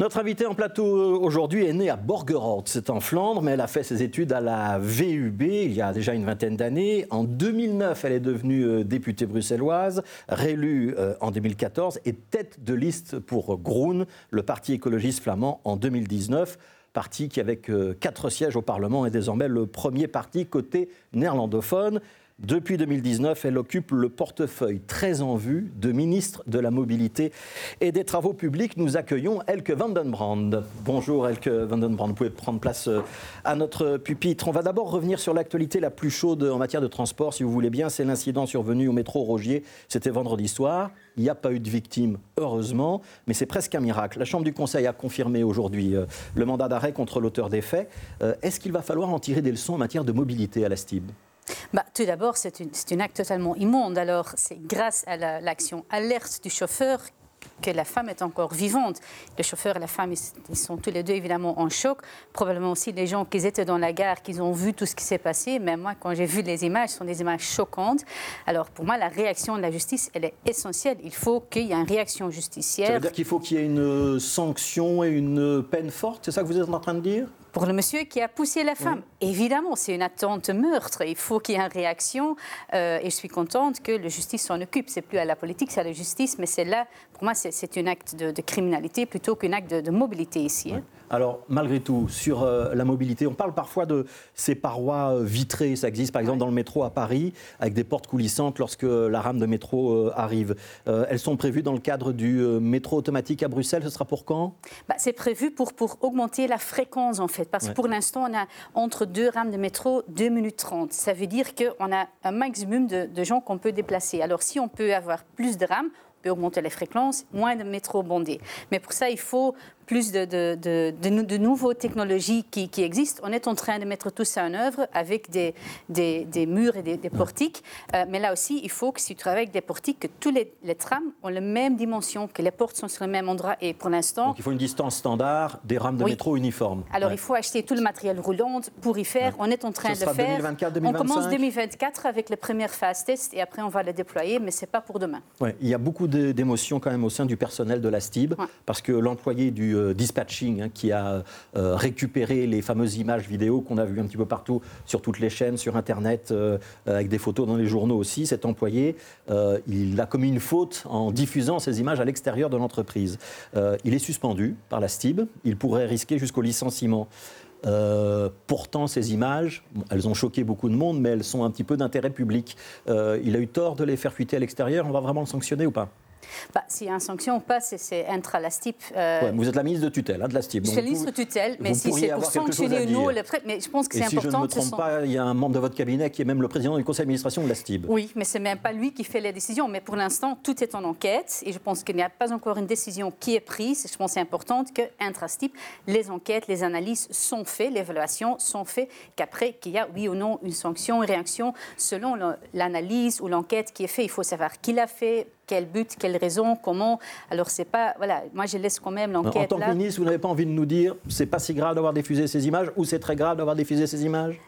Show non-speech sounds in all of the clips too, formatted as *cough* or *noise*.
Notre invitée en plateau aujourd'hui est née à Borgerhout, c'est en Flandre, mais elle a fait ses études à la VUB il y a déjà une vingtaine d'années. En 2009, elle est devenue euh, députée bruxelloise, réélue euh, en 2014 et tête de liste pour Groen, le parti écologiste flamand, en 2019 parti qui, avec euh, quatre sièges au Parlement, est désormais le premier parti côté néerlandophone. Depuis 2019, elle occupe le portefeuille très en vue de ministre de la Mobilité et des Travaux publics. Nous accueillons Elke Vandenbrand. Bonjour Elke Vandenbrand, vous pouvez prendre place euh, à notre pupitre. On va d'abord revenir sur l'actualité la plus chaude en matière de transport, si vous voulez bien. C'est l'incident survenu au métro Rogier, c'était vendredi soir. Il n'y a pas eu de victimes, heureusement, mais c'est presque un miracle. La Chambre du Conseil a confirmé aujourd'hui euh, le mandat d'arrêt contre l'auteur des faits. Euh, est-ce qu'il va falloir en tirer des leçons en matière de mobilité à la STIB? Bah, tout d'abord, c'est un acte totalement immonde. Alors, c'est grâce à l'action alerte du chauffeur que la femme est encore vivante. Le chauffeur et la femme, ils sont tous les deux évidemment en choc. Probablement aussi les gens qui étaient dans la gare, qui ont vu tout ce qui s'est passé. Mais moi, quand j'ai vu les images, ce sont des images choquantes. Alors pour moi, la réaction de la justice, elle est essentielle. Il faut qu'il y ait une réaction justicière. Ça veut dire qu'il faut qu'il y ait une sanction et une peine forte C'est ça que vous êtes en train de dire? Pour le monsieur qui a poussé la femme. Évidemment, c'est une attente meurtre. Il faut qu'il y ait une réaction. Euh, et je suis contente que la justice s'en occupe. C'est plus à la politique, c'est à la justice. Mais c'est là, pour moi, c'est un acte de, criminalité plutôt qu'un acte de, mobilité ici. Hein. Alors, malgré tout, sur euh, la mobilité, on parle parfois de ces parois euh, vitrées. Ça existe par exemple dans le métro à Paris, avec des portes coulissantes lorsque la rame de métro arrive. elles sont prévues dans le cadre du métro automatique à Bruxelles. Ce sera pour quand? Bah, C'est prévu pour, pour augmenter la fréquence, en fait. Parce que pour l'instant, on a entre deux rames de métro 2 minutes 30. Ça veut dire qu'on a un maximum de, de gens qu'on peut déplacer. Alors si on peut avoir plus de rames, on peut augmenter les fréquences, moins de métro bondés. Mais pour ça, il faut plus de, de, de, de nouvelles technologies qui, qui, existent. On est en train de mettre tout ça en œuvre avec des, des, des murs et des, portiques. Euh, mais là aussi, il faut que si tu travailles avec des portiques, que tous les, les, trams ont la même dimension, que les portes sont sur le même endroit. Et pour l'instant... Donc il faut une distance standard des rames de métro uniformes. Alors il faut acheter tout le matériel roulant pour y faire. On est en train de le faire. 2024, 2025. On commence 2024 avec les premières phases test et après on va le déployer, mais ce n'est pas pour demain. Ouais, il y a beaucoup d'émotions quand même au sein du personnel de la STIB, parce que l'employé du euh, dispatching Hein, qui a euh, récupéré les fameuses images vidéo qu'on a vues un petit peu partout sur toutes les chaînes, sur Internet, euh, avec des photos dans les journaux aussi. Cet employé, euh, il a commis une faute en diffusant ces images à l'extérieur de l'entreprise. il est suspendu par la STIB. Il pourrait risquer jusqu'au licenciement. pourtant, ces images, elles ont choqué beaucoup de monde, mais elles sont un petit peu d'intérêt public. il a eu tort de les faire fuiter à l'extérieur. On va vraiment le sanctionner ou pas? Bah, S'il y a une sanction ou pas, c'est intra la STIP. Euh, vous êtes la ministre de tutelle hein, de la STIP. Je suis la ministre de tutelle, mais si c'est pour sanctionner ou non, le mais je pense que c'est important. Si je ne me trompe pas, il y a un membre de votre cabinet qui est même le président du conseil d'administration de la STIB. Oui, mais ce n'est même pas lui qui fait les décisions. Mais pour l'instant, tout est en enquête et je pense qu'il n'y a pas encore une décision qui est prise. Je pense que c'est important que STIP, les enquêtes, les analyses sont faites, l'évaluation sont faites, qu'après, qu'il y a oui ou non une sanction, une réaction selon l'analyse ou l'enquête qui est faite. Il faut savoir qui l'a fait, quel but, quelle raison, comment. Alors c'est pas, voilà, moi je laisse quand même l'enquête. En tant que ministre, vous n'avez pas envie de nous dire, c'est pas si grave d'avoir diffusé ces images ou c'est très grave d'avoir diffusé ces images?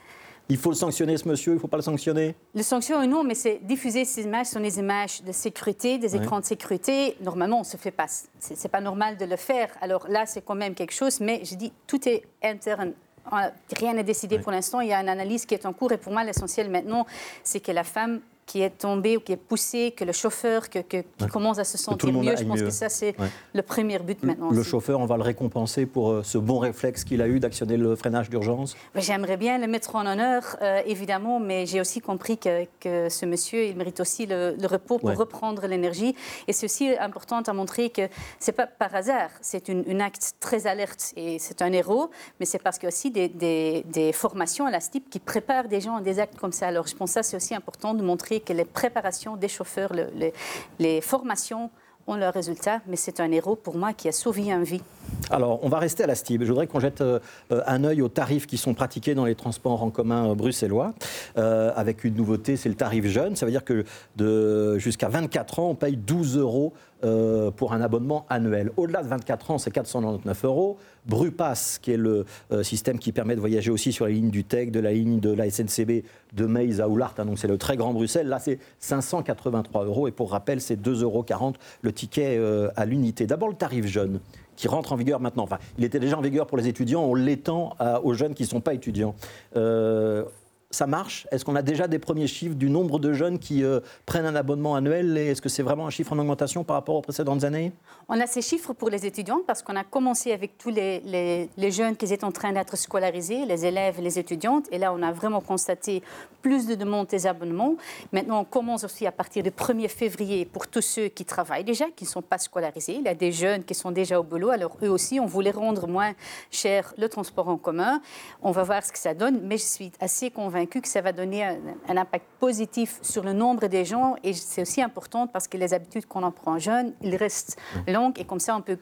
Il faut le sanctionner, ce monsieur, il ne faut pas le sanctionner? Le sanction, non, mais c'est diffuser ces images sont des images de sécurité, des écrans de sécurité. Normalement, on ne se fait pas. Ce n'est pas normal de le faire. Alors là, c'est quand même quelque chose, mais je dis, tout est interne. Rien n'est décidé pour l'instant. Il y a une analyse qui est en cours. Et pour moi, l'essentiel maintenant, c'est que la femme qui est tombé ou qui est poussé, que le chauffeur que, qui commence à se sentir mieux. Je pense que ça, c'est le premier but maintenant. Le chauffeur, on va le récompenser pour euh, ce bon réflexe qu'il a eu d'actionner le freinage d'urgence J'aimerais bien le mettre en honneur, euh, évidemment, mais j'ai aussi compris que, que, ce monsieur, il mérite aussi le, repos pour reprendre l'énergie. Et c'est aussi important à montrer que c'est pas par hasard, c'est un acte très alerte et c'est un héros, mais c'est parce qu'il y a aussi des, des, des formations à la STIP qui préparent des gens à des actes comme ça. Alors je pense que ça, c'est aussi important de montrer que les préparations des chauffeurs, les formations ont leurs résultats, mais c'est un héros pour moi qui a sauvé une vie. Alors, on va rester à la STIB. Je voudrais qu'on jette euh, un œil aux tarifs qui sont pratiqués dans les transports en commun euh, bruxellois, euh, avec une nouveauté, c'est le tarif jeune. Ça veut dire que jusqu'à 24 ans, on paye 12 euros pour un abonnement annuel. Au-delà de 24 ans, c'est 499 euros. Brupass, qui est le système qui permet de voyager aussi sur la ligne du TEC, de la ligne de la SNCB de Meis à Oulart, hein, donc c'est le très grand Bruxelles. Là, c'est 583 euros. Et pour rappel, c'est 2,40 euros le ticket à l'unité. D'abord, le tarif jeune. Qui rentre en vigueur maintenant. Enfin, il était déjà en vigueur pour les étudiants, on l'étend aux jeunes qui ne sont pas étudiants. Euh, ça marche? Est-ce qu'on a déjà des premiers chiffres du nombre de jeunes qui euh, prennent un abonnement annuel Et est-ce que c'est vraiment un chiffre en augmentation par rapport aux précédentes années? On a ces chiffres pour les étudiants parce qu'on a commencé avec tous les, jeunes qui étaient en train d'être scolarisés, les élèves les étudiantes. Et là, on a vraiment constaté plus de demandes des abonnements. Maintenant, on commence aussi à partir du 1er février pour tous ceux qui travaillent déjà, qui ne sont pas scolarisés. Il y a des jeunes qui sont déjà au boulot. Alors, eux aussi, on voulait rendre moins cher le transport en commun. On va voir ce que ça donne. Mais je suis assez convaincue que ça va donner un, impact positif sur le nombre des gens. Et c'est aussi important parce que les habitudes qu'on en prend jeune, ils restent longues et comme ça, on peut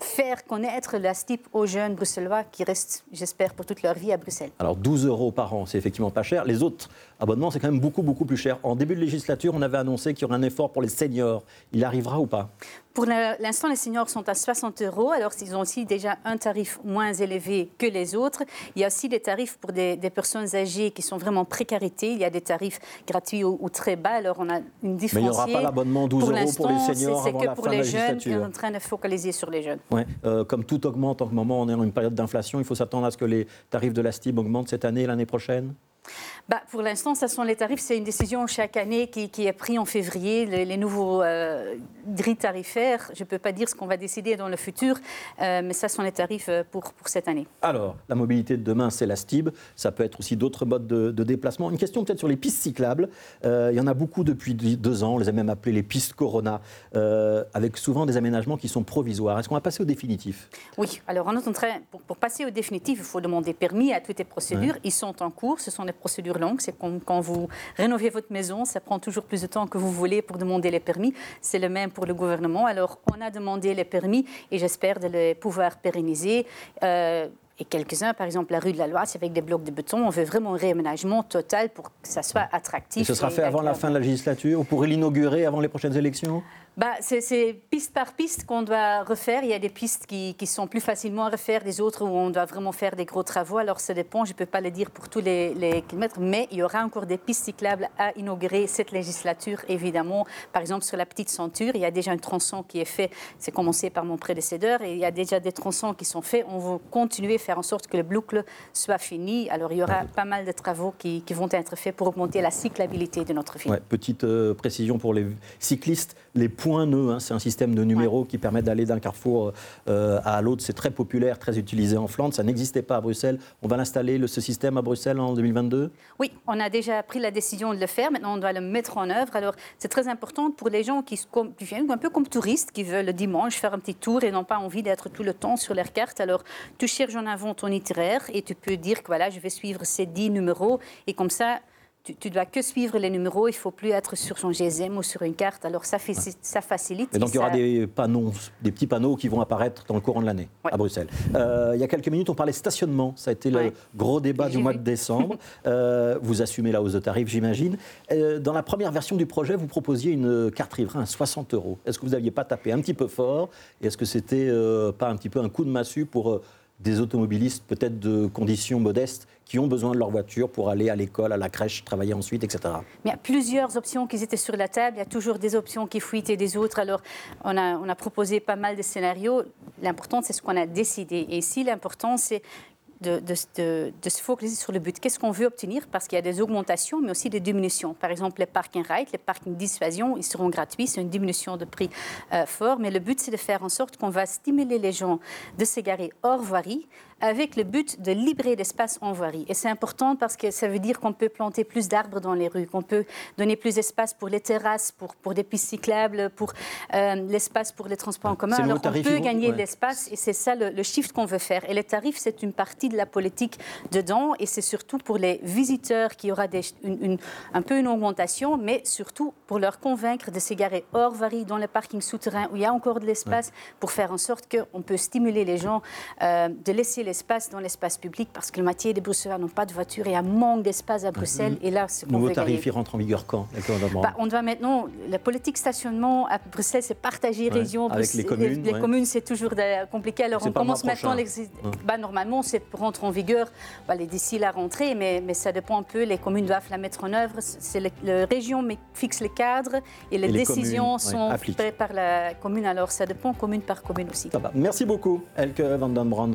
faire connaître la STIP aux jeunes bruxellois qui restent, j'espère, pour toute leur vie à Bruxelles. Alors 12 euros par an, c'est effectivement pas cher. Les autres abonnements, c'est quand même beaucoup, beaucoup plus cher. En début de législature, on avait annoncé qu'il y aurait un effort pour les seniors. Il arrivera ou pas? Pour l'instant, les seniors sont à 60 euros, alors ils ont aussi déjà un tarif moins élevé que les autres. Il y a aussi des tarifs pour des, personnes âgées qui sont vraiment précarité. Il y a des tarifs gratuits ou, très bas, alors on a une différence. Mais il n'y aura pas l'abonnement 12 euros pour les seniors avant la fin les jeunes, on est en train de focaliser sur les jeunes. Ouais. Euh, comme tout augmente en ce moment, on est dans une période d'inflation, il faut s'attendre à ce que les tarifs de la STIB augmentent cette année et l'année prochaine? Bah, pour l'instant, ce sont les tarifs. C'est une décision chaque année qui, est prise en février. Les, nouveaux euh, grilles tarifaires, je ne peux pas dire ce qu'on va décider dans le futur, euh, mais ça sont les tarifs euh, pour, pour cette année. Alors, la mobilité de demain, c'est la STIB. Ça peut être aussi d'autres modes de, déplacement. Une question peut-être sur les pistes cyclables. il y en a beaucoup depuis deux ans. On les a même appelées les pistes Corona, avec souvent des aménagements qui sont provisoires. Est-ce qu'on va passer au définitif? Oui. Alors, en train, pour, pour, passer au définitif, il faut demander permis à toutes les procédures. Ils sont en cours. Ce sont des procédures longue. C'est comme quand vous rénovez votre maison, ça prend toujours plus de temps que vous voulez pour demander les permis. C'est le même pour le gouvernement. Alors, on a demandé les permis et j'espère de les pouvoir pérenniser. Euh, et quelques-uns, par exemple la rue de la Loire, avec des blocs de béton. On veut vraiment un réaménagement total pour que ça soit attractif. Et ce sera fait avant la fin de la législature Vous pourrez l'inaugurer avant les prochaines élections? Bah, c'est piste par piste qu'on doit refaire. Il y a des pistes qui, sont plus facilement à refaire, des autres où on doit vraiment faire des gros travaux. Alors ça dépend, je ne peux pas le dire pour tous les, kilomètres, mais il y aura encore des pistes cyclables à inaugurer cette législature, évidemment. Par exemple, sur la petite ceinture, il y a déjà un tronçon qui est fait. C'est commencé par mon prédécesseur et il y a déjà des tronçons qui sont faits. On va continuer à faire en sorte que le boucle soit fini. Alors il y aura pas mal de travaux qui, qui vont être faits pour augmenter la cyclabilité de notre ville. petite euh, précision pour les cyclistes, les points nœuds. Hein, c'est un système de numéros qui permet d'aller d'un carrefour euh, à l'autre. C'est très populaire, très utilisé en Flandre. Ça n'existait pas à Bruxelles. On va l'installer, ce système, à Bruxelles en 2022 Oui, on a déjà pris la décision de le faire. Maintenant, on doit le mettre en œuvre. Alors, c'est très important pour les gens qui, viennent un peu comme touristes, qui veulent le dimanche faire un petit tour et n'ont pas envie d'être tout le temps sur leur carte. Alors, tu cherches en avant ton itinéraire et tu peux dire que voilà, je vais suivre ces 10 numéros. Et comme ça, tu, ne dois que suivre les numéros, il ne faut plus être sur son GSM ou sur une carte. Alors ça, fait, ça facilite. Et donc il y aura des panneaux, des petits panneaux qui vont apparaître dans le courant de l'année à Bruxelles. Euh, il y a quelques minutes, on parlait stationnement. Ça a été le gros débat du mois de décembre. *laughs* Euh, vous assumez la hausse de tarif, j'imagine. Euh, dans la première version du projet, vous proposiez une carte riverain à 60 euros. Est-ce que vous n'aviez pas tapé un petit peu fort? Et est-ce que c'était pas un petit peu un coup de massue pour des automobilistes peut-être de conditions modestes qui ont besoin de leur voiture pour aller à l'école, à la crèche, travailler ensuite, etc. il y a plusieurs options qui étaient sur la table. Il y a toujours des options qui fuitent et des autres. Alors, on on a proposé pas mal de scénarios. L'important, c'est ce qu'on a décidé. Et ici, l'important, c'est de, se focaliser sur le but. Qu'est-ce qu'on veut obtenir? Parce qu'il y a des augmentations, mais aussi des diminutions. Par exemple, les parking rights, les parkings dissuasion, ils seront gratuits. C'est une diminution de prix euh, fort. Mais le but, c'est de faire en sorte qu'on va stimuler les gens de s'égarer hors voirie avec le but de libérer l'espace en voirie. Et c'est important parce que ça veut dire qu'on peut planter plus d'arbres dans les rues, qu'on peut donner plus d'espace pour les terrasses, pour, pour des pistes cyclables, pour euh, l'espace pour les transports en commun. Alors on peut gagner de l'espace et c'est ça le, shift qu'on veut faire. Et les tarifs, c'est une partie de la politique dedans et c'est surtout pour les visiteurs qui aura des, une, un peu une augmentation, mais surtout pour leur convaincre de s'égarer hors voirie dans les parkings souterrains où il y a encore de l'espace pour faire en sorte qu'on peut stimuler les gens euh, de laisser les l'espace dans l'espace public parce que la moitié des Bruxellois n'ont pas de voiture et un manque d'espace à Bruxelles. Et là, ce Nouveau tarif, il rentre en vigueur quand bah, On doit maintenant. La politique stationnement à Bruxelles, c'est partagé région. Avec les communes. Les, communes, c'est toujours compliqué. Alors on commence maintenant. Bah, normalement, c'est rentre en vigueur bah, d'ici la rentrée, mais, mais, ça dépend un peu. Les communes doivent la mettre en œuvre. C'est la région fixe les cadres et les, décisions sont prises par la commune. Alors ça dépend commune par commune aussi. Merci beaucoup, Elke Van den Brand.